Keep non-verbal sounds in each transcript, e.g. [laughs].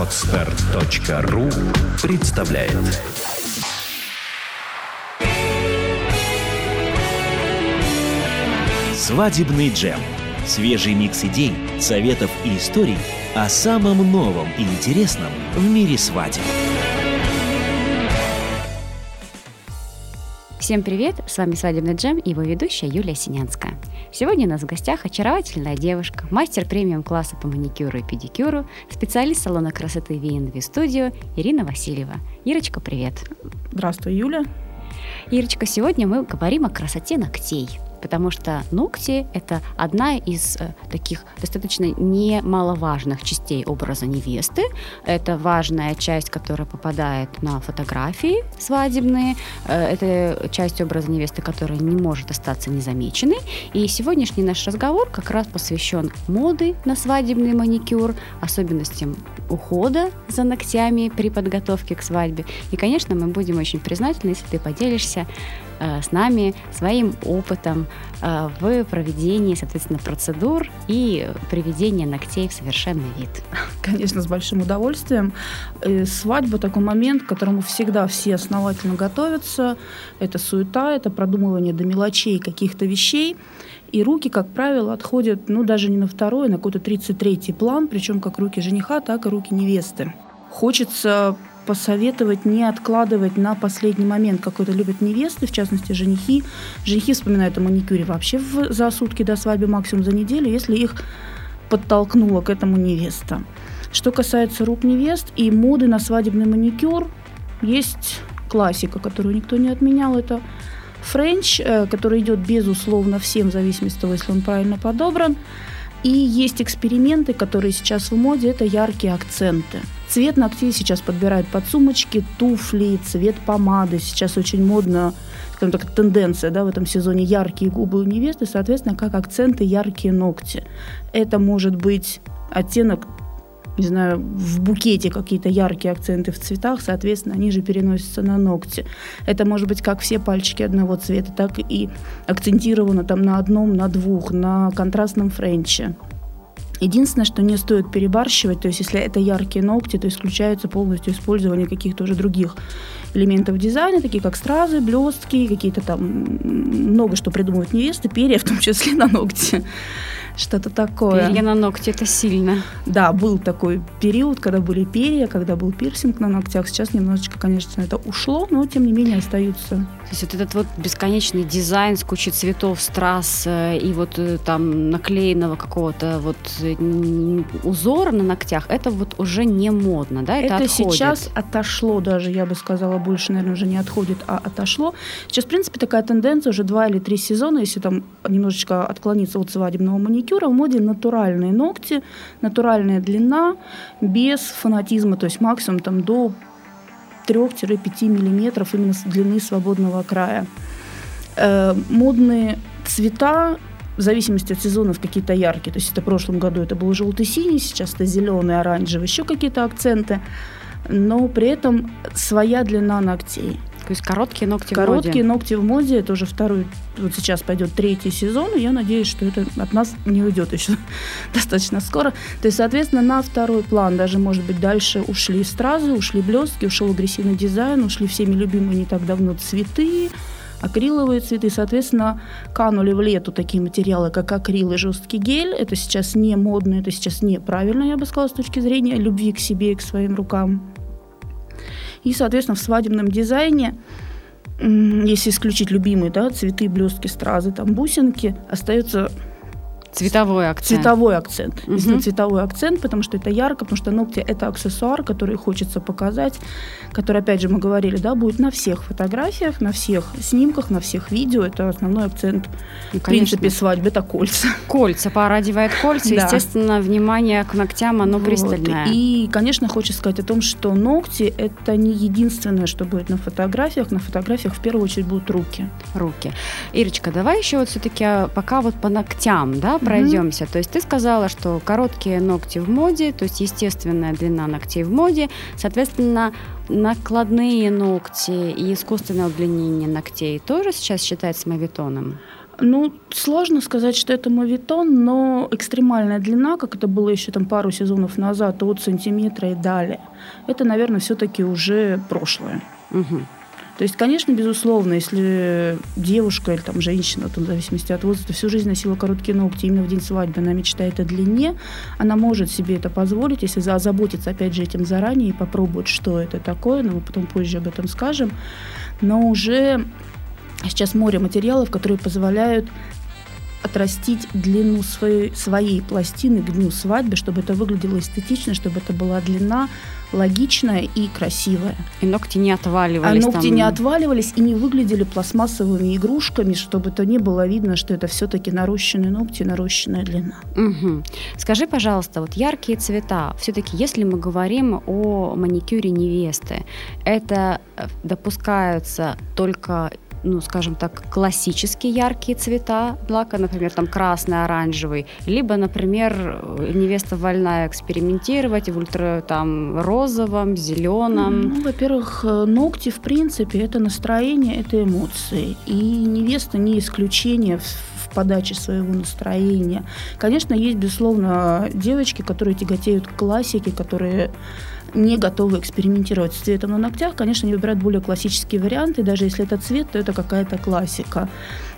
Отстар.ру представляет Свадебный джем. Свежий микс идей, советов и историй о самом новом и интересном в мире свадеб. Всем привет! С вами «Свадебный джем» и его ведущая Юлия Синянская. Сегодня у нас в гостях очаровательная девушка, мастер премиум-класса по маникюру и педикюру, специалист салона красоты V&V Studio Ирина Васильева. Ирочка, привет! Здравствуй, Юля! Ирочка, сегодня мы говорим о красоте ногтей – потому что ногти – это одна из э, таких достаточно немаловажных частей образа невесты. Это важная часть, которая попадает на фотографии свадебные. Э, это часть образа невесты, которая не может остаться незамеченной. И сегодняшний наш разговор как раз посвящен моды на свадебный маникюр, особенностям ухода за ногтями при подготовке к свадьбе. И, конечно, мы будем очень признательны, если ты поделишься с нами своим опытом э, в проведении, соответственно, процедур и приведения ногтей в совершенный вид. Конечно, с большим удовольствием. И свадьба такой момент, к которому всегда все основательно готовятся. Это суета, это продумывание до мелочей каких-то вещей. И руки, как правило, отходят, ну, даже не на второй, а на какой-то 33-й план, причем как руки жениха, так и руки невесты. Хочется посоветовать не откладывать на последний момент, как это любят невесты, в частности, женихи. Женихи вспоминают о маникюре вообще в, за сутки до свадьбы, максимум за неделю, если их подтолкнула к этому невеста. Что касается рук невест и моды на свадебный маникюр, есть классика, которую никто не отменял, это френч, э, который идет безусловно всем, в зависимости от того, если он правильно подобран. И есть эксперименты, которые сейчас в моде, это яркие акценты. Цвет ногтей сейчас подбирают под сумочки, туфли, цвет помады. Сейчас очень модно, скажем так, тенденция да, в этом сезоне яркие губы у невесты, соответственно, как акценты яркие ногти. Это может быть оттенок не знаю, в букете какие-то яркие акценты в цветах, соответственно, они же переносятся на ногти. Это может быть как все пальчики одного цвета, так и акцентировано там на одном, на двух, на контрастном френче. Единственное, что не стоит перебарщивать, то есть если это яркие ногти, то исключается полностью использование каких-то уже других элементов дизайна, такие как стразы, блестки, какие-то там много что придумывают невесты, перья в том числе на ногти что-то такое. Перья на ногти, это сильно. Да, был такой период, когда были перья, когда был пирсинг на ногтях. Сейчас немножечко, конечно, это ушло, но тем не менее остаются. То есть вот этот вот бесконечный дизайн с кучей цветов, страз э, и вот э, там наклеенного какого-то вот узора на ногтях, это вот уже не модно, да? Это, это сейчас отошло даже, я бы сказала, больше, наверное, уже не отходит, а отошло. Сейчас, в принципе, такая тенденция уже два или три сезона, если там немножечко отклониться от свадебного маникюра, маникюра в моде натуральные ногти, натуральная длина, без фанатизма, то есть максимум там до 3-5 миллиметров именно с длины свободного края. Э, модные цвета в зависимости от сезонов какие-то яркие. То есть это в прошлом году это был желтый-синий, сейчас это зеленый, оранжевый, еще какие-то акценты. Но при этом своя длина ногтей. То есть короткие ногти короткие в моде. Короткие ногти в моде, это уже второй, вот сейчас пойдет третий сезон, и я надеюсь, что это от нас не уйдет еще [laughs] достаточно скоро. То есть, соответственно, на второй план, даже, может быть, дальше ушли стразы, ушли блестки, ушел агрессивный дизайн, ушли всеми любимые не так давно цветы, акриловые цветы. Соответственно, канули в лету такие материалы, как акрил и жесткий гель. Это сейчас не модно, это сейчас неправильно, я бы сказала, с точки зрения любви к себе и к своим рукам. И, соответственно, в свадебном дизайне если исключить любимые да, цветы, блестки, стразы, там бусинки, остается Цветовой акцент. Цветовой акцент. Угу. Действительно, цветовой акцент, потому что это ярко, потому что ногти – это аксессуар, который хочется показать, который, опять же, мы говорили, да, будет на всех фотографиях, на всех снимках, на всех видео. Это основной акцент, ну, в принципе, свадьбы – это кольца. Кольца, пара одевает кольца, [laughs] да. естественно, внимание к ногтям, оно вот. пристальное. И, конечно, хочется сказать о том, что ногти – это не единственное, что будет на фотографиях. На фотографиях в первую очередь будут руки. Руки. Ирочка, давай еще вот все-таки а, пока вот по ногтям, да, пройдемся. Mm-hmm. То есть ты сказала, что короткие ногти в моде, то есть естественная длина ногтей в моде, соответственно, накладные ногти и искусственное удлинение ногтей тоже сейчас считается мавитоном? Ну, сложно сказать, что это мавитон, но экстремальная длина, как это было еще там пару сезонов назад, от сантиметра и далее, это, наверное, все-таки уже прошлое. Угу. То есть, конечно, безусловно, если девушка или там женщина, там, в зависимости от возраста, всю жизнь носила короткие ногти, именно в день свадьбы она мечтает о длине, она может себе это позволить, если озаботиться, опять же, этим заранее и попробовать, что это такое, но мы потом позже об этом скажем. Но уже сейчас море материалов, которые позволяют отрастить длину своей, своей пластины к дню свадьбы, чтобы это выглядело эстетично, чтобы это была длина логичная и красивая. И ногти не отваливались. А ногти там... не отваливались и не выглядели пластмассовыми игрушками, чтобы это не было видно, что это все-таки нарощенные ногти, нарощенная длина. Угу. Скажи, пожалуйста, вот яркие цвета, все-таки если мы говорим о маникюре невесты, это э, допускаются только ну, скажем так, классические яркие цвета лака, например, там красный, оранжевый, либо, например, невеста вольна экспериментировать в ультра там розовом, зеленом. Ну, во-первых, э, ногти, в принципе, это настроение, это эмоции. И невеста не исключение в подаче своего настроения. Конечно, есть, безусловно, девочки, которые тяготеют к классике, которые не готовы экспериментировать с цветом на ногтях, конечно, они выбирают более классические варианты. Даже если это цвет, то это какая-то классика.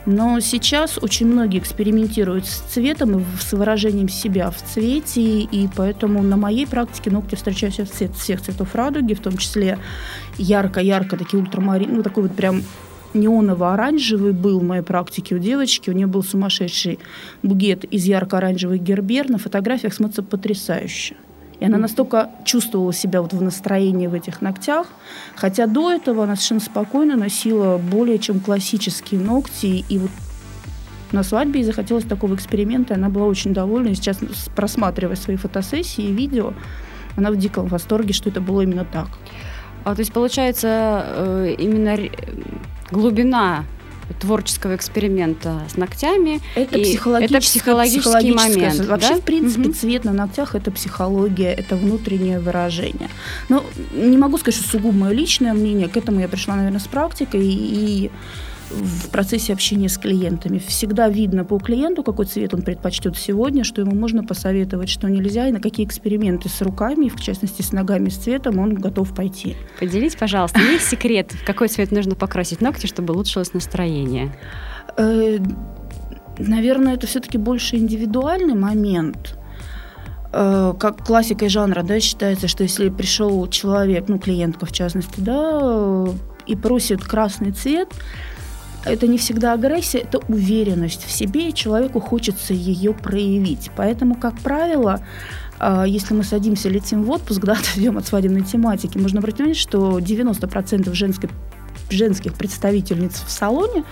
Но сейчас очень многие экспериментируют с цветом и с выражением себя в цвете, и поэтому на моей практике ногти встречаются цвет, всех цветов радуги, в том числе ярко-ярко, такие ультрамарин, ну такой вот прям неоново-оранжевый был в моей практике у девочки. У нее был сумасшедший бугет из ярко-оранжевых гербер. На фотографиях смотрится потрясающе. И она настолько чувствовала себя вот в настроении в этих ногтях, хотя до этого она совершенно спокойно носила более чем классические ногти. И вот на свадьбе ей захотелось такого эксперимента, она была очень довольна. И сейчас, просматривая свои фотосессии и видео, она в диком восторге, что это было именно так. А, то есть, получается, э, именно глубина творческого эксперимента с ногтями. Это, психологический, это психологический момент. Вообще, да? в принципе, угу. цвет на ногтях это психология, это внутреннее выражение. Но не могу сказать, что сугубо мое личное мнение. К этому я пришла, наверное, с практикой. И в процессе общения с клиентами. Всегда видно по клиенту, какой цвет он предпочтет сегодня, что ему можно посоветовать, что нельзя, и на какие эксперименты с руками, в частности с ногами, с цветом он готов пойти. Поделись, пожалуйста, есть секрет, какой цвет нужно покрасить ногти, чтобы улучшилось настроение? Э, наверное, это все-таки больше индивидуальный момент э, как классикой жанра, да, считается, что если пришел человек, ну, клиентка в частности, да, и просит красный цвет, это не всегда агрессия, это уверенность в себе, и человеку хочется ее проявить. Поэтому, как правило, а, если мы садимся, летим в отпуск, [laughs] да, отойдем от свадебной тематики, можно обратить внимание, что 90% женской, женских представительниц в салоне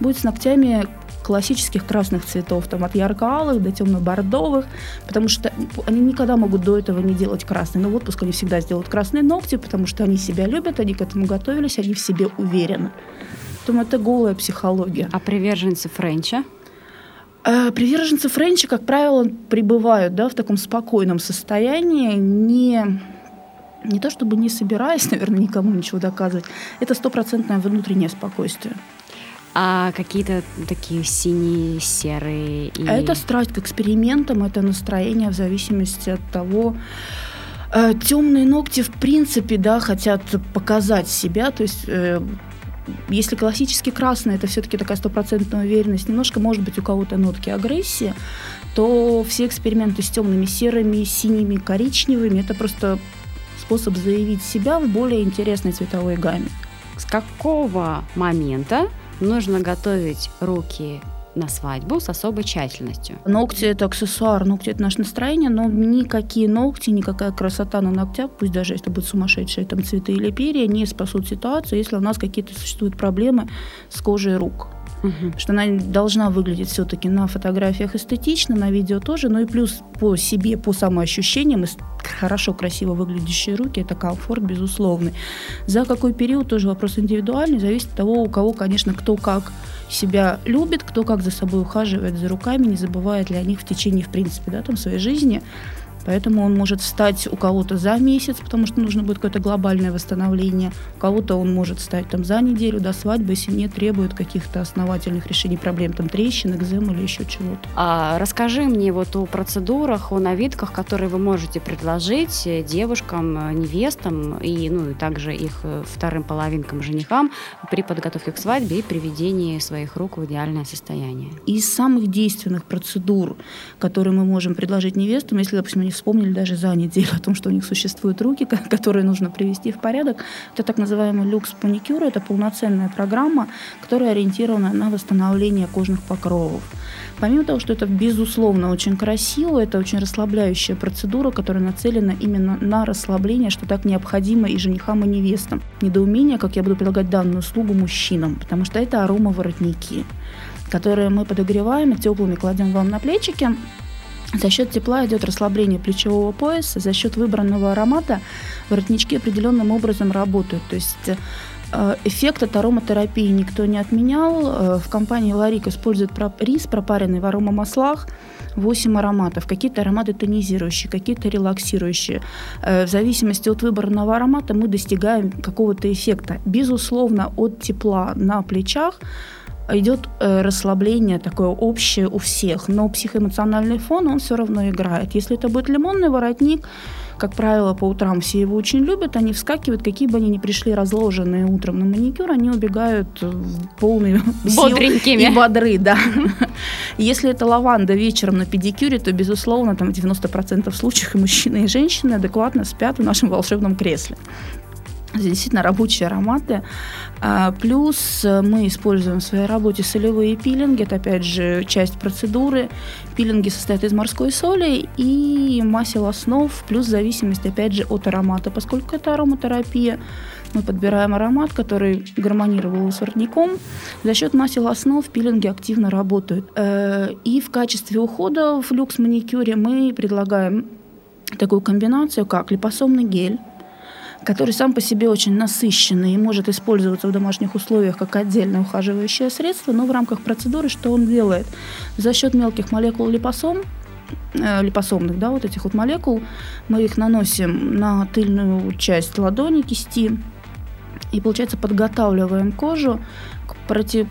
будет с ногтями классических красных цветов, там от ярко-алых до темно-бордовых, потому что они никогда могут до этого не делать красный. Но в отпуск они всегда сделают красные ногти, потому что они себя любят, они к этому готовились, они в себе уверены. Поэтому это голая психология. А приверженцы Френча? Э, приверженцы Френча, как правило, пребывают да, в таком спокойном состоянии, не, не то чтобы не собираясь, [laughs] наверное, никому ничего доказывать. Это стопроцентное внутреннее спокойствие. А какие-то такие синие, серые? И... Это страсть к экспериментам, это настроение в зависимости от того, э, темные ногти, в принципе, да, хотят показать себя, то есть э, если классически красный, это все-таки такая стопроцентная уверенность, немножко, может быть, у кого-то нотки агрессии, то все эксперименты с темными серыми, синими, коричневыми, это просто способ заявить себя в более интересной цветовой гамме. С какого момента нужно готовить руки на свадьбу с особой тщательностью. Ногти – это аксессуар, ногти – это наше настроение, но никакие ногти, никакая красота на ногтях, пусть даже если будут сумасшедшие там цветы или перья, не спасут ситуацию, если у нас какие-то существуют проблемы с кожей рук. Угу. Что она должна выглядеть все-таки на фотографиях эстетично, на видео тоже, но и плюс по себе, по самоощущениям, хорошо, красиво выглядящие руки, это комфорт, безусловный. За какой период тоже вопрос индивидуальный, зависит от того, у кого, конечно, кто как себя любит, кто как за собой ухаживает за руками, не забывает ли о них в течение, в принципе, да, там, своей жизни. Поэтому он может встать у кого-то за месяц, потому что нужно будет какое-то глобальное восстановление. У кого-то он может встать там за неделю до свадьбы, если не требует каких-то основательных решений проблем, там трещин, экзем или еще чего-то. А расскажи мне вот о процедурах, о новинках, которые вы можете предложить девушкам, невестам и, ну, и также их вторым половинкам, женихам при подготовке к свадьбе и приведении своих рук в идеальное состояние. Из самых действенных процедур, которые мы можем предложить невестам, если, допустим, они вспомнили даже за неделю о том, что у них существуют руки, которые нужно привести в порядок. Это так называемый люкс маникюр. Это полноценная программа, которая ориентирована на восстановление кожных покровов. Помимо того, что это безусловно очень красиво, это очень расслабляющая процедура, которая нацелена именно на расслабление, что так необходимо и женихам, и невестам. Недоумение, как я буду предлагать данную услугу мужчинам, потому что это аромаворотники, которые мы подогреваем и теплыми кладем вам на плечики. За счет тепла идет расслабление плечевого пояса, за счет выбранного аромата воротнички определенным образом работают. То есть э, эффект от ароматерапии никто не отменял. Э, в компании Ларик используют рис, пропаренный в аромамаслах, 8 ароматов. Какие-то ароматы тонизирующие, какие-то релаксирующие. Э, в зависимости от выбранного аромата мы достигаем какого-то эффекта. Безусловно, от тепла на плечах идет э, расслабление такое общее у всех, но психоэмоциональный фон, он все равно играет. Если это будет лимонный воротник, как правило, по утрам все его очень любят, они вскакивают, какие бы они ни пришли разложенные утром на маникюр, они убегают полные Бодренькими. и бодры, да. Если это лаванда вечером на педикюре, то, безусловно, там в 90% случаев и мужчины, и женщины адекватно спят в нашем волшебном кресле действительно рабочие ароматы. А, плюс э, мы используем в своей работе солевые пилинги. Это, опять же, часть процедуры. Пилинги состоят из морской соли и масел основ, плюс зависимость, опять же, от аромата. Поскольку это ароматерапия, мы подбираем аромат, который гармонировал с воротником. За счет масел основ пилинги активно работают. Э, и в качестве ухода в люкс-маникюре мы предлагаем такую комбинацию, как липосомный гель, который сам по себе очень насыщенный и может использоваться в домашних условиях как отдельное ухаживающее средство, но в рамках процедуры что он делает? За счет мелких молекул липосом э, липосомных, да, вот этих вот молекул, мы их наносим на тыльную часть ладони, кисти, и, получается, подготавливаем кожу против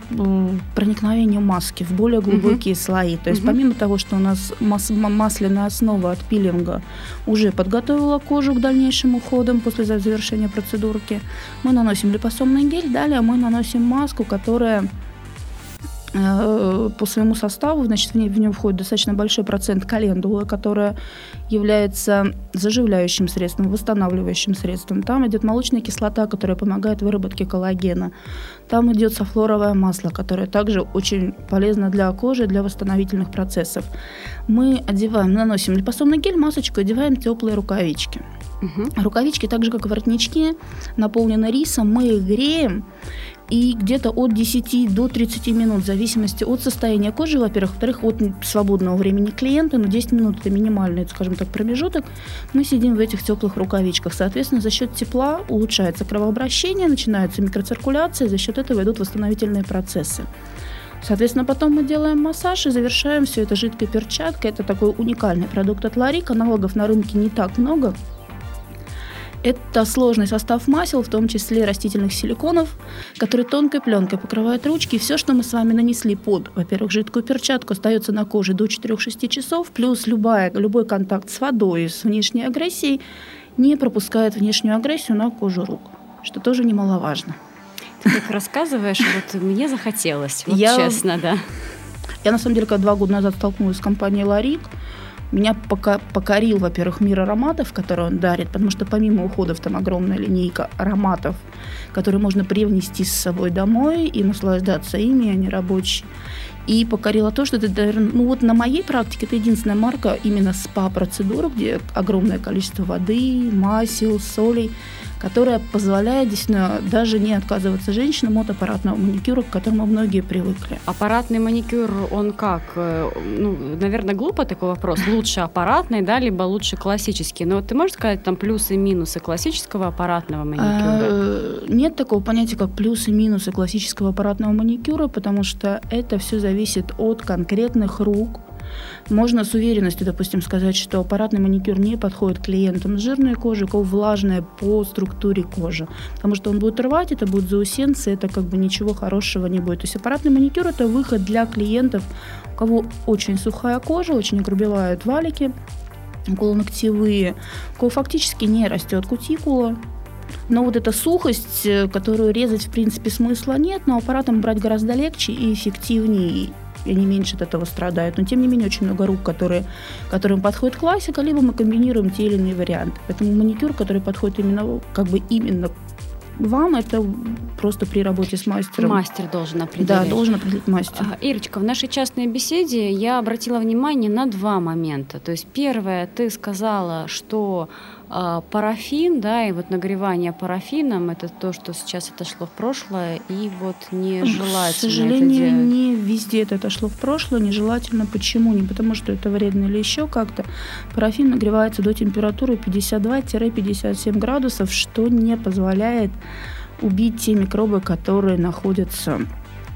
проникновению маски в более глубокие угу. слои. То есть угу. помимо того, что у нас мас масляная основа от пилинга уже подготовила кожу к дальнейшим уходам после завершения процедурки, мы наносим липосомный гель, далее мы наносим маску, которая по своему составу, значит, в, ней, в нее входит достаточно большой процент календулы, которая является заживляющим средством, восстанавливающим средством. Там идет молочная кислота, которая помогает выработке коллагена. Там идет софлоровое масло, которое также очень полезно для кожи, для восстановительных процессов. Мы одеваем, наносим липосомный гель, масочку, одеваем теплые рукавички. Угу. Рукавички, так же как и воротнички, наполнены рисом, мы их греем и где-то от 10 до 30 минут, в зависимости от состояния кожи, во-первых, во-вторых, от свободного времени клиента, но 10 минут это минимальный, скажем так, промежуток, мы сидим в этих теплых рукавичках. Соответственно, за счет тепла улучшается кровообращение, начинается микроциркуляция, за счет этого идут восстановительные процессы. Соответственно, потом мы делаем массаж и завершаем все это жидкой перчаткой. Это такой уникальный продукт от Ларик. Аналогов на рынке не так много. Это сложный состав масел, в том числе растительных силиконов, который тонкой пленкой покрывает ручки. И все, что мы с вами нанесли под, во-первых, жидкую перчатку, остается на коже до 4-6 часов, плюс любая, любой контакт с водой, с внешней агрессией не пропускает внешнюю агрессию на кожу рук, что тоже немаловажно. Ты так рассказываешь, вот мне захотелось, вот я, честно, да. Я, на самом деле, когда два года назад столкнулась с компанией «Ларик», меня пока покорил, во-первых, мир ароматов, который он дарит, потому что помимо уходов там огромная линейка ароматов, которые можно привнести с собой домой и наслаждаться ими, они рабочие. И покорило то, что это, наверное, ну вот на моей практике это единственная марка именно спа-процедура, где огромное количество воды, масел, солей, которая позволяет действительно даже не отказываться женщинам от аппаратного маникюра, к которому многие привыкли. Аппаратный маникюр, он как? Э, ну, наверное, глупо такой вопрос. Лучше аппаратный, да, либо лучше классический. Но вот ты можешь сказать там плюсы и минусы классического аппаратного маникюра? Э, нет такого понятия, как плюсы и минусы классического аппаратного маникюра, потому что это все зависит от конкретных рук, Можно с уверенностью, допустим, сказать, что аппаратный маникюр не подходит клиентам с жирной кожей, у кого влажная по структуре кожи. Потому что он будет рвать, это будет заусенцы, это как бы ничего хорошего не будет. То есть аппаратный маникюр – это выход для клиентов, у кого очень сухая кожа, очень огрубевают валики, ногтевые, у кого фактически не растет кутикула, но вот эта сухость, э, которую резать в принципе смысла нет, но аппаратом брать гораздо легче и эффективнее и они меньше от этого страдают. Но тем не менее очень много рук, которые, которым подходит классика, либо мы комбинируем те или иные варианты. Поэтому маникюр, который подходит именно как бы именно вам это просто при работе с мастером. Мастер должен определить. Да, должен определить мастер. А, Ирочка, в нашей частной беседе я обратила внимание на два момента. То есть первое, ты сказала, что парафин, да, и вот нагревание парафином, это то, что сейчас отошло в прошлое, и вот нежелательно. К сожалению, не везде это отошло в прошлое, нежелательно. Почему? Не потому, что это вредно или еще как-то. Парафин нагревается до температуры 52-57 градусов, что не позволяет убить те микробы, которые находятся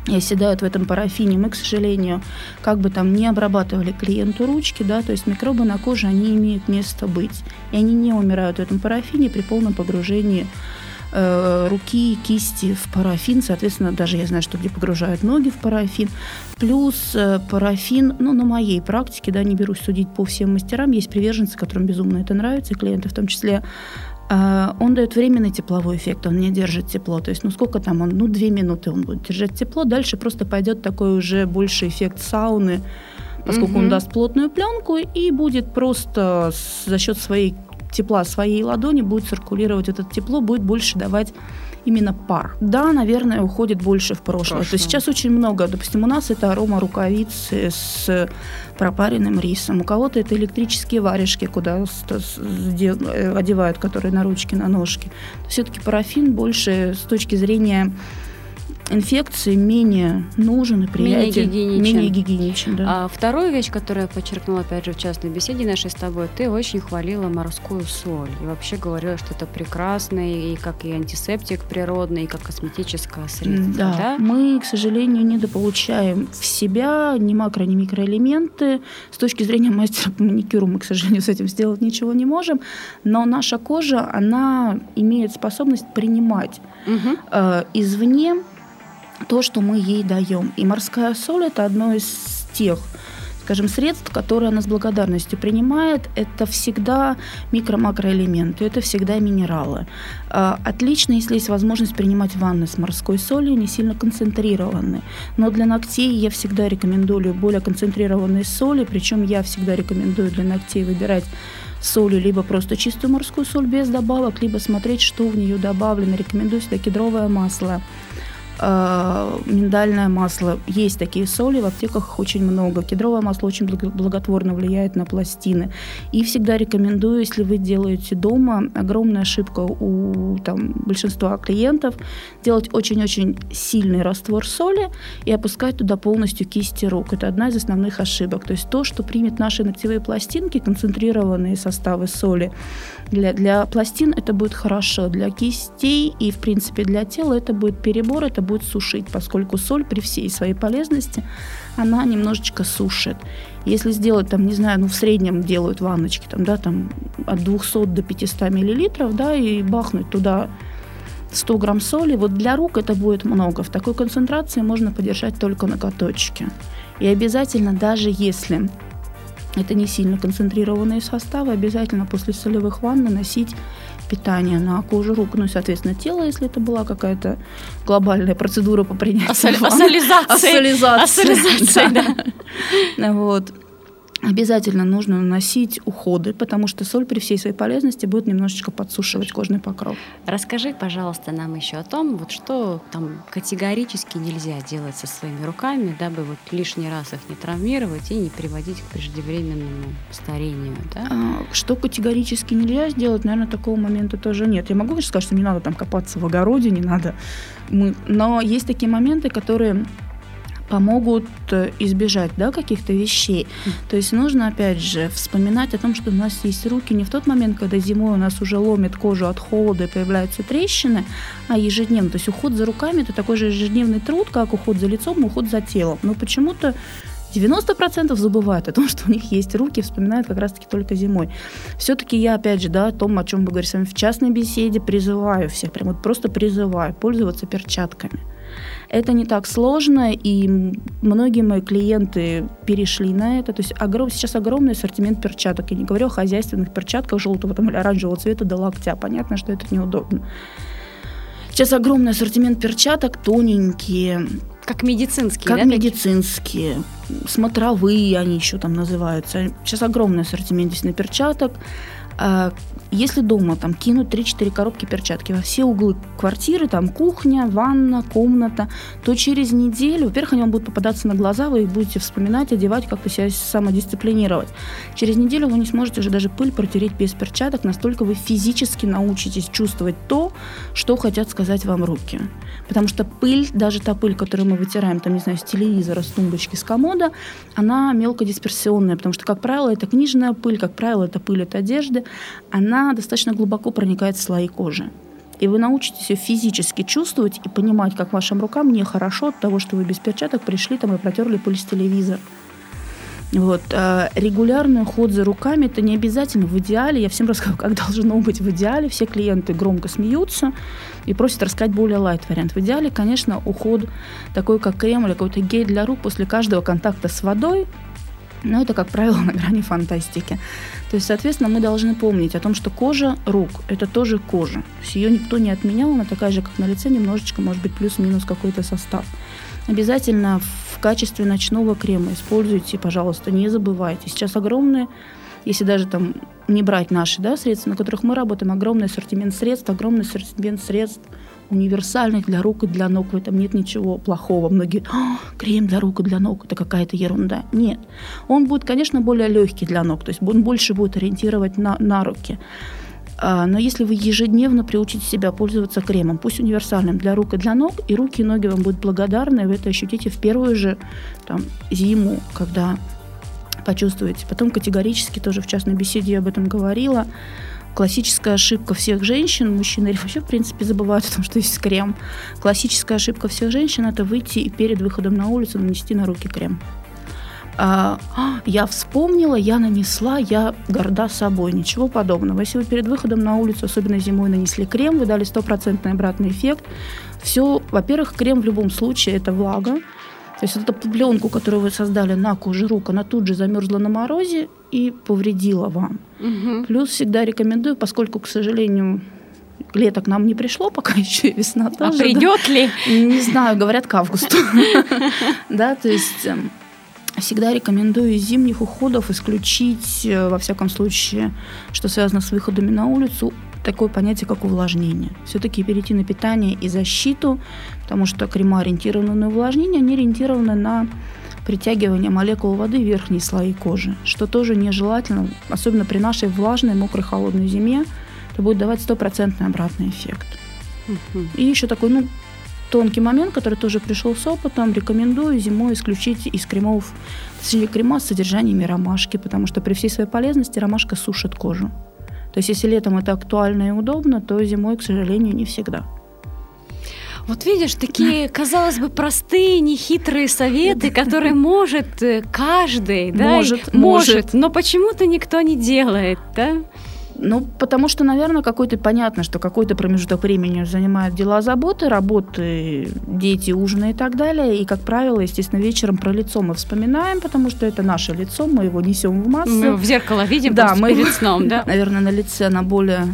и оседают в этом парафине. Мы, к сожалению, как бы там не обрабатывали клиенту ручки, да, то есть микробы на коже, они имеют место быть. И они не умирают в этом парафине при полном погружении э, руки, кисти в парафин. Соответственно, даже я знаю, что где погружают ноги в парафин. Плюс э, парафин, ну, на моей практике, да, не берусь судить по всем мастерам, есть приверженцы, которым безумно это нравится, клиенты в том числе, он дает временный тепловой эффект, он не держит тепло. То есть, ну сколько там он, ну две минуты он будет держать тепло, дальше просто пойдет такой уже больше эффект сауны, поскольку угу. он даст плотную пленку и будет просто за счет своей тепла своей ладони будет циркулировать это тепло, будет больше давать именно пар. Да, наверное, уходит больше в прошлое. прошлое. То есть сейчас очень много, допустим, у нас это арома рукавицы с пропаренным рисом, у кого-то это электрические варежки, куда э, одевают, которые на ручки, на ножки. Все-таки парафин больше с точки зрения инфекции менее нужен и приятен. Менее гигиеничен. Менее гигиеничен да. а вторую вещь, которую я подчеркнула, опять же, в частной беседе нашей с тобой, ты очень хвалила морскую соль. И вообще говорила, что это прекрасный и как и антисептик природный, и как косметическое средство. Да. да? Мы, к сожалению, недополучаем в себя ни макро, ни микроэлементы. С точки зрения мастера по маникюру мы, к сожалению, с этим сделать ничего не можем. Но наша кожа, она имеет способность принимать угу. э, извне то, что мы ей даем. И морская соль – это одно из тех скажем, средств, которые она с благодарностью принимает, это всегда микро-макроэлементы, это всегда минералы. А, отлично, если есть возможность принимать ванны с морской солью, не сильно концентрированные. Но для ногтей я всегда рекомендую более концентрированные соли, причем я всегда рекомендую для ногтей выбирать солью, либо просто чистую морскую соль без добавок, либо смотреть, что в нее добавлено. Рекомендую сюда кедровое масло, э, миндальное масло. Есть такие соли, в аптеках их очень много. Кедровое масло очень благотворно влияет на пластины. И всегда рекомендую, если вы делаете дома, огромная ошибка у там, большинства клиентов, делать очень-очень сильный раствор соли и опускать туда полностью кисти рук. Это одна из основных ошибок. То есть то, что примет наши ногтевые пластинки, концентрированные составы соли, для, для пластин это будет хорошо, для кистей и, в принципе, для тела это будет перебор, это будет сушить, поскольку соль при всей своей полезности, она немножечко сушит. Если сделать, там, не знаю, ну, в среднем делают ванночки, там, да, там, от 200 до 500 миллилитров, да, и бахнуть туда 100 грамм соли, вот для рук это будет много. В такой концентрации можно подержать только на каточке. И обязательно, даже если это не сильно концентрированные составы, обязательно после солевых ванн наносить питание на кожу рук, ну и, соответственно, тело, если это была какая-то глобальная процедура по принятию. Асоли... Ассолизация. Ассолизация. [laughs] Ассолизация, да. Вот обязательно нужно наносить уходы, потому что соль при всей своей полезности будет немножечко подсушивать кожный покров. Расскажи, пожалуйста, нам еще о том, вот что там категорически нельзя делать со своими руками, дабы вот лишний раз их не травмировать и не приводить к преждевременному старению. Да? А, что категорически нельзя сделать, наверное, такого момента тоже нет. Я могу конечно, сказать, что не надо там копаться в огороде, не надо. Мы... Но есть такие моменты, которые помогут э, избежать да, каких-то вещей. То есть нужно, опять же, вспоминать о том, что у нас есть руки не в тот момент, когда зимой у нас уже ломит кожу от холода и появляются трещины, а ежедневно. То есть уход за руками – это такой же ежедневный труд, как уход за лицом, уход за телом. Но почему-то 90% забывают о том, что у них есть руки, вспоминают как раз-таки только зимой. Все-таки я, опять же, да, о том, о чем мы говорим с вами в частной беседе, призываю всех, прям вот просто призываю пользоваться перчатками. Это не так сложно, и многие мои клиенты перешли на это. То есть огром, сейчас огромный ассортимент перчаток. Я не говорю о хозяйственных перчатках желтого там, или оранжевого цвета до локтя. Понятно, что это неудобно. Сейчас огромный ассортимент перчаток, тоненькие. Как медицинские, Как да? медицинские. Смотровые они еще там называются. Сейчас огромный ассортимент действительно перчаток. Если дома там кинуть 3-4 коробки перчатки во все углы квартиры, там кухня, ванна, комната, то через неделю, во-первых, они вам будут попадаться на глаза, вы их будете вспоминать, одевать, как-то себя самодисциплинировать. Через неделю вы не сможете уже даже пыль протереть без перчаток, настолько вы физически научитесь чувствовать то, что хотят сказать вам руки. Потому что пыль, даже та пыль, которую мы вытираем, там, не знаю, с телевизора, с тумбочки, с комода, она мелкодисперсионная, потому что, как правило, это книжная пыль, как правило, это пыль от одежды, она достаточно глубоко проникает в слои кожи. И вы научитесь ее физически чувствовать и понимать, как вашим рукам нехорошо от того, что вы без перчаток пришли там и протерли пыль с телевизора. Вот. А регулярный уход за руками это не обязательно в идеале. Я всем рассказываю, как должно быть в идеале. Все клиенты громко смеются и просят рассказать более лайт вариант. В идеале, конечно, уход такой, как крем или какой-то гель для рук после каждого контакта с водой, но это, как правило, [laughs] на грани фантастики. То есть, соответственно, мы должны помнить о том, что кожа рук – это тоже кожа. Ее никто не отменял, она такая же, как на лице, немножечко, может быть, плюс-минус какой-то состав. Обязательно в качестве ночного крема используйте, пожалуйста, не забывайте. Сейчас огромные, если даже там не брать наши да, средства, на которых мы работаем, огромный ассортимент средств, огромный ассортимент средств универсальных для рук и для ног. В этом нет ничего плохого. Многие, «А, крем для рук и для ног, это какая-то ерунда. Нет. Он будет, конечно, более легкий для ног, то есть он больше будет ориентировать на, на руки. А, но если вы ежедневно приучите себя пользоваться кремом, пусть универсальным для рук и для ног, и руки и ноги вам будут благодарны, и вы это ощутите в первую же там, зиму, когда почувствуете. Потом категорически тоже в частной беседе я об этом говорила. Классическая ошибка всех женщин, мужчины вообще, в принципе, забывают о том, что есть крем. Классическая ошибка всех женщин – это выйти и перед выходом на улицу нанести на руки крем. А, «А, я вспомнила, я нанесла, я горда собой. Ничего подобного. Если вы перед выходом на улицу, особенно зимой, нанесли крем, вы дали стопроцентный обратный эффект. Все, во-первых, крем в любом случае – это влага. То есть вот эту пленку, которую вы создали на коже рук, она тут же замерзла на морозе и повредила вам. Угу. Плюс всегда рекомендую, поскольку, к сожалению, лето к нам не пришло, пока [laughs] еще весна тоже. А придет да? ли? Не знаю, говорят к августу. [laughs] Да, то есть эм, Всегда рекомендую из зимних уходов исключить, э, во всяком случае, что связано с выходами на улицу, такое понятие, как увлажнение. Все-таки перейти на питание и защиту, потому что крема ориентированы на увлажнение, они ориентированы на притягивание молекул воды в верхние слои кожи, что тоже нежелательно, особенно при нашей влажной, мокрой, холодной зиме, это будет давать стопроцентный обратный эффект. Угу. И еще такой, ну, тонкий момент, который тоже пришел с опытом. Рекомендую зимой исключить из кремов, точнее, крема с содержаниями ромашки, потому что при всей своей полезности ромашка сушит кожу. То есть если летом это актуально и удобно, то зимой, к сожалению, не всегда. Вот видишь, такие, казалось бы, простые, нехитрые советы, которые может э, каждый, да? Может, может, может. но почему-то никто не делает, да? Ну, потому что, наверное, какой-то понятно, что какой-то промежуток времени занимают дела заботы, работы, дети, ужины и так далее. И, как правило, естественно, вечером про лицо мы вспоминаем, потому что это наше лицо, мы его несем в массу. Мы в зеркало видим да, мы перед сном, да? [laughs] Наверное, на лице на более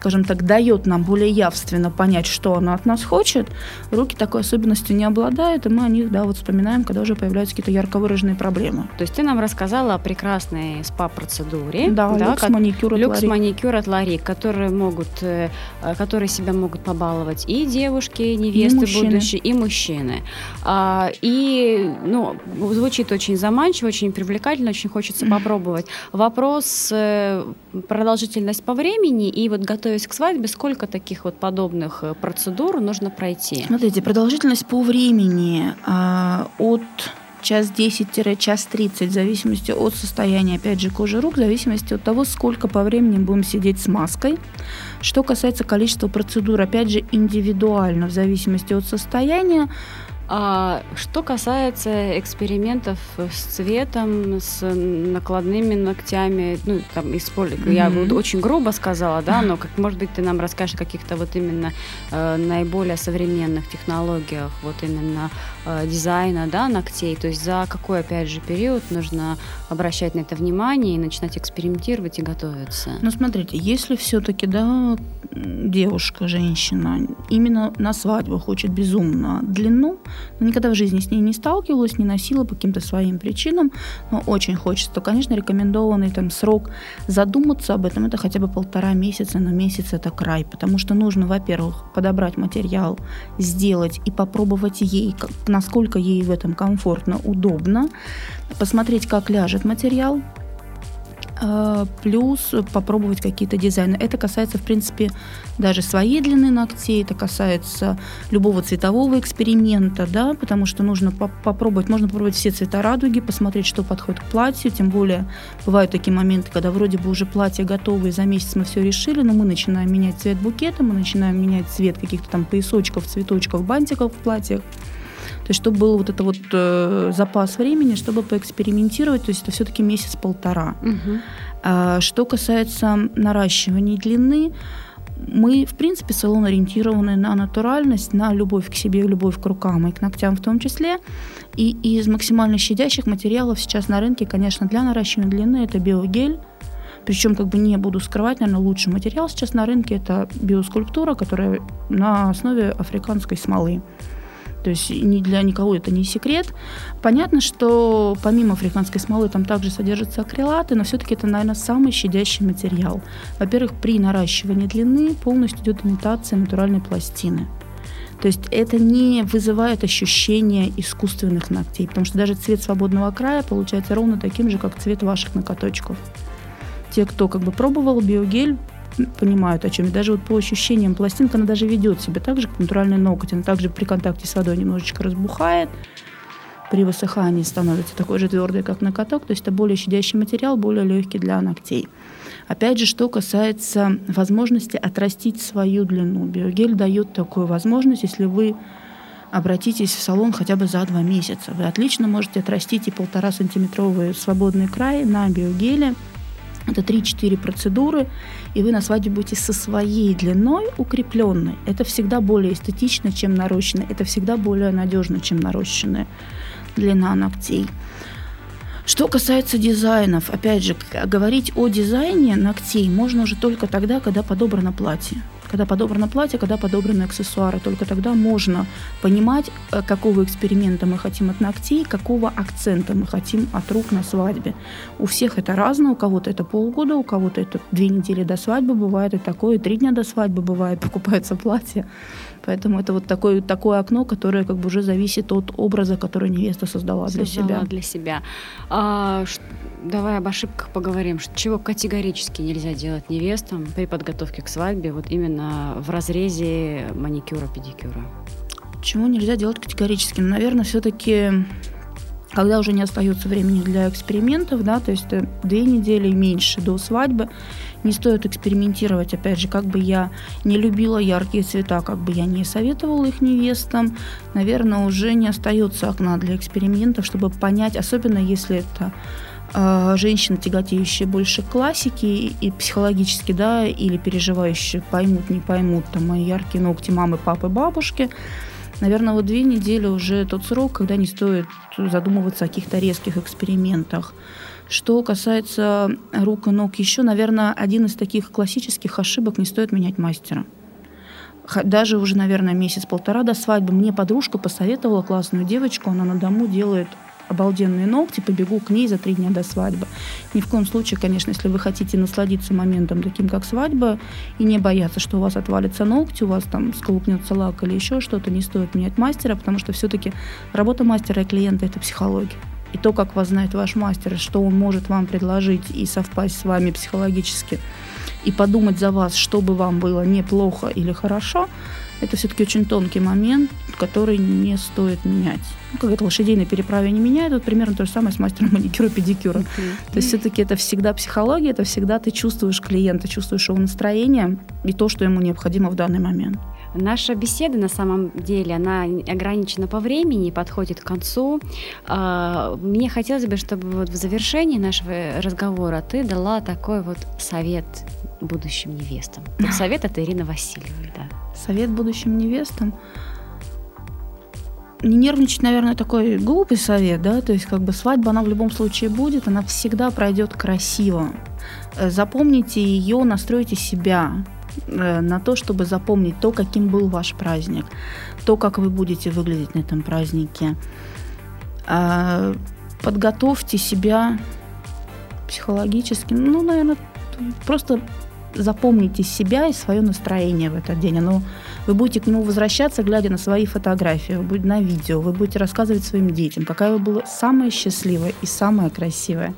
скажем так, дает нам более явственно понять, что она от нас хочет, руки такой особенностью не обладают, и мы о них, да, вот вспоминаем, когда уже появляются какие-то ярко выраженные проблемы. То есть ты нам рассказала о прекрасной спа-процедуре. Да, да люкс маникюр от люкс маникюр от Ларик, которые могут, э, которые себя могут побаловать и девушки, и невесты и будущие, и мужчины. А, и, ну, звучит очень заманчиво, очень привлекательно, очень хочется попробовать. Вопрос э, продолжительность по времени и вот готовясь к свадьбе, сколько таких вот подобных э, процедур нужно пройти? Смотрите, продолжительность по времени э, от час 10-час 30, в зависимости от состояния, опять же, кожи рук, в зависимости от того, сколько по времени будем сидеть с маской. Что касается количества процедур, опять же, индивидуально, в зависимости от состояния. А что касается экспериментов с цветом, с накладными ногтями, ну, там, используя, mm-hmm. я вот очень грубо сказала, да, но, как, может быть, ты нам расскажешь о каких-то вот именно э, наиболее современных технологиях, вот именно э, дизайна, да, ногтей, то есть за какой, опять же, период нужно обращать на это внимание и начинать экспериментировать и готовиться? Ну, смотрите, если все-таки, да, девушка, женщина именно на свадьбу хочет безумно длину, но никогда в жизни с ней не сталкивалась, не носила по каким-то своим причинам, но очень хочется, то, конечно, рекомендованный там срок задуматься об этом, это хотя бы полтора месяца, но месяц это край, потому что нужно, во-первых, подобрать материал, сделать и попробовать ей, насколько ей в этом комфортно, удобно, посмотреть, как ляжет материал, а, плюс попробовать какие-то дизайны. Это касается, в принципе, даже своей длины ногтей, это касается любого цветового эксперимента, да, потому что нужно по попробовать, можно попробовать все цвета радуги, посмотреть, что подходит к платью, тем более бывают такие моменты, когда вроде бы уже платье готово, и за месяц мы все решили, но мы начинаем менять цвет букета, мы начинаем менять цвет каких-то там поясочков, цветочков, бантиков в платьях, то есть, чтобы был вот это вот э, запас времени, чтобы поэкспериментировать, то есть это все-таки месяц-полтора. Угу. А, что касается наращивания длины, мы, в принципе, салон ориентированы на натуральность, на любовь к себе, любовь к рукам и к ногтям в том числе. И из максимально щадящих материалов сейчас на рынке, конечно, для наращивания длины это биогель, причем, как бы не буду скрывать, наверное, лучший материал сейчас на рынке это биоскульптура, которая на основе африканской смолы. То есть ни для никого это не секрет. Понятно, что помимо африканской смолы там также содержатся акрилаты, но все-таки это, наверное, самый щадящий материал. Во-первых, при наращивании длины полностью идет имитация натуральной пластины. То есть это не вызывает ощущения искусственных ногтей, потому что даже цвет свободного края получается ровно таким же, как цвет ваших ноготочков. Те, кто как бы пробовал биогель, понимают, о чем я. Даже вот по ощущениям пластинка, она даже ведет себя так же, как натуральный ноготь. Она также при контакте с водой немножечко разбухает, при высыхании становится такой же твердый, как на каток. То есть это более щадящий материал, более легкий для ногтей. Опять же, что касается возможности отрастить свою длину. Биогель дает такую возможность, если вы обратитесь в салон хотя бы за два месяца. Вы отлично можете отрастить и полтора сантиметровый свободный край на биогеле – это 3-4 процедуры, и вы на свадьбе будете со своей длиной укрепленной. Это всегда более эстетично, чем нарощенная. Это всегда более надежно, чем нарощенная длина ногтей. Что касается дизайнов, опять же, говорить о дизайне ногтей можно уже только тогда, когда подобрано платье когда подобрано платье, когда подобраны аксессуары. Только тогда можно понимать, э, какого эксперимента мы хотим от ногтей, какого акцента мы хотим от рук на свадьбе. У всех это разное, у кого-то это полгода, у кого-то это две недели до свадьбы, бывает и такое, и три дня до свадьбы бывает, [laughs] покупается платье. Поэтому это вот такое, такое окно, которое как бы уже зависит от образа, который невеста создала, создала для себя. для себя. А, давай об ошибках поговорим. Чего категорически нельзя делать невестам при подготовке к свадьбе, вот именно в разрезе маникюра-педикюра? Чего нельзя делать категорически? Ну, наверное, все-таки когда уже не остается времени для экспериментов, да, то есть две недели и меньше до свадьбы, не стоит экспериментировать, опять же, как бы я не любила яркие цвета, как бы я не советовала их невестам, наверное, уже не остается окна для экспериментов, чтобы понять, особенно если это э, женщина, тяготеющая больше к классике и психологически, да, или переживающая, поймут, не поймут, там, мои яркие ногти мамы, папы, бабушки, наверное, вот две недели уже тот срок, когда не стоит задумываться о каких-то резких экспериментах. Что касается рук и ног, еще, наверное, один из таких классических ошибок не стоит менять мастера. Даже уже, наверное, месяц-полтора до свадьбы мне подружка посоветовала классную девочку, она на дому делает обалденные ногти, побегу к ней за три дня до свадьбы. Ни в коем случае, конечно, если вы хотите насладиться моментом таким, как свадьба, и не бояться, что у вас отвалится ногти, у вас там сколупнется лак или еще что-то, не стоит менять мастера, потому что все-таки работа мастера и клиента – это психология и то, как вас знает ваш мастер, что он может вам предложить и совпасть с вами психологически, и подумать за вас, чтобы вам было неплохо или хорошо, это все-таки очень тонкий момент, который не стоит менять. Ну, как это лошадей переправе не меняют, вот примерно то же самое с мастером маникюра и педикюра. Mm-hmm. То есть все-таки это всегда психология, это всегда ты чувствуешь клиента, чувствуешь его настроение и то, что ему необходимо в данный момент. Наша беседа на самом деле, она ограничена по времени и подходит к концу. А, мне хотелось бы, чтобы вот в завершении нашего разговора ты дала такой вот совет будущим невестам. [laughs] Вот совет от Ирины Васильевой, да. Совет будущим невестам? Не нервничать, наверное, такой глупый совет, да, то есть как бы свадьба, она в любом случае будет, она всегда пройдет красиво. Э, запомните ее, настройте себя, на то, чтобы запомнить то, каким был ваш праздник, то, как вы будете выглядеть на этом празднике. А, подготовьте себя психологически, ну, наверное, просто запомните себя и свое настроение в этот день. Оно, вы будете к нему возвращаться, глядя на свои фотографии, вы будете на видео, вы будете рассказывать своим детям, какая вы была самая счастливая и самая красивая.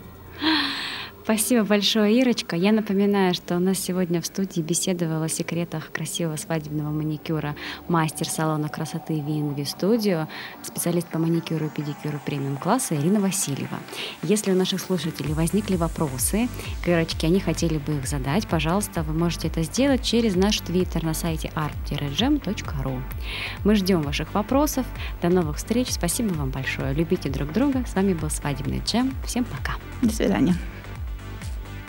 Спасибо большое, Ирочка. Я напоминаю, что у нас сегодня в студии беседовала о секретах красивого свадебного маникюра мастер салона красоты VNV Studio, специалист по маникюру и педикюру премиум класса Ирина Васильева. Если у наших слушателей возникли вопросы к Ирочке, они хотели бы их задать, пожалуйста, вы можете это сделать через наш твиттер на сайте art-gem.ru. Мы ждем ваших вопросов. До новых встреч. Спасибо вам большое. Любите друг друга. С вами был Свадебный Джем. Всем пока. До свидания.